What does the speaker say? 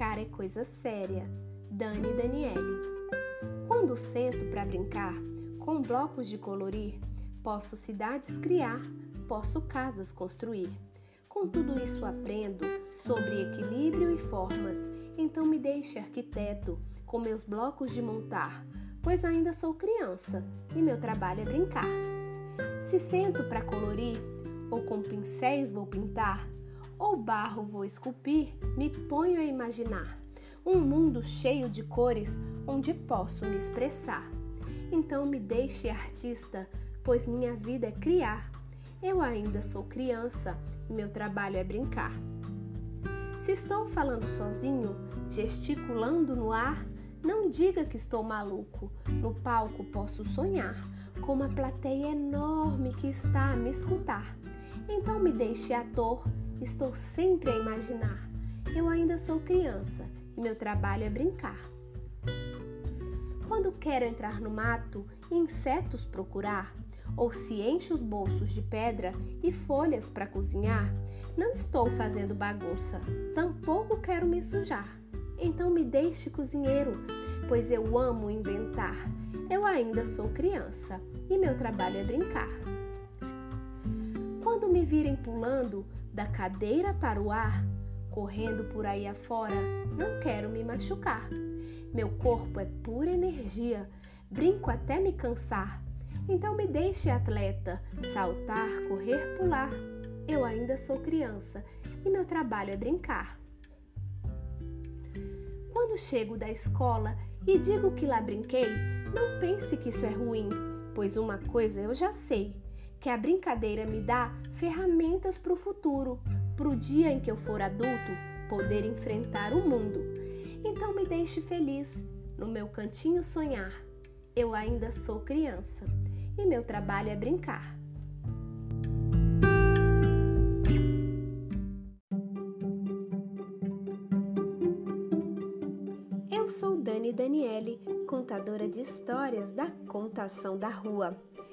Brincar é coisa séria. Dani Daniele. Quando sento para brincar, com blocos de colorir, posso cidades criar, posso casas construir. Com tudo isso aprendo sobre equilíbrio e formas, então me deixe arquiteto com meus blocos de montar, pois ainda sou criança e meu trabalho é brincar. Se sento para colorir, ou com pincéis vou pintar, ou barro vou esculpir, me ponho a imaginar um mundo cheio de cores onde posso me expressar. Então me deixe artista, pois minha vida é criar. Eu ainda sou criança e meu trabalho é brincar. Se estou falando sozinho, gesticulando no ar, não diga que estou maluco. No palco posso sonhar com uma plateia enorme que está a me escutar. Então me deixe ator, estou sempre a imaginar. Eu ainda sou criança e meu trabalho é brincar. Quando quero entrar no mato e insetos procurar, ou se enche os bolsos de pedra e folhas para cozinhar, não estou fazendo bagunça, tampouco quero me sujar. Então me deixe cozinheiro, pois eu amo inventar. Eu ainda sou criança e meu trabalho é brincar. Quando me virem pulando da cadeira para o ar, correndo por aí afora, não quero me machucar. Meu corpo é pura energia, brinco até me cansar. Então me deixe atleta, saltar, correr, pular. Eu ainda sou criança e meu trabalho é brincar. Quando chego da escola e digo que lá brinquei, não pense que isso é ruim, pois uma coisa eu já sei, que a brincadeira me dá ferramentas para o futuro, para o dia em que eu for adulto, poder enfrentar o mundo. Então me deixe feliz, no meu cantinho sonhar. Eu ainda sou criança e meu trabalho é brincar. Eu sou Dani Daniele, contadora de histórias da Contação da Rua.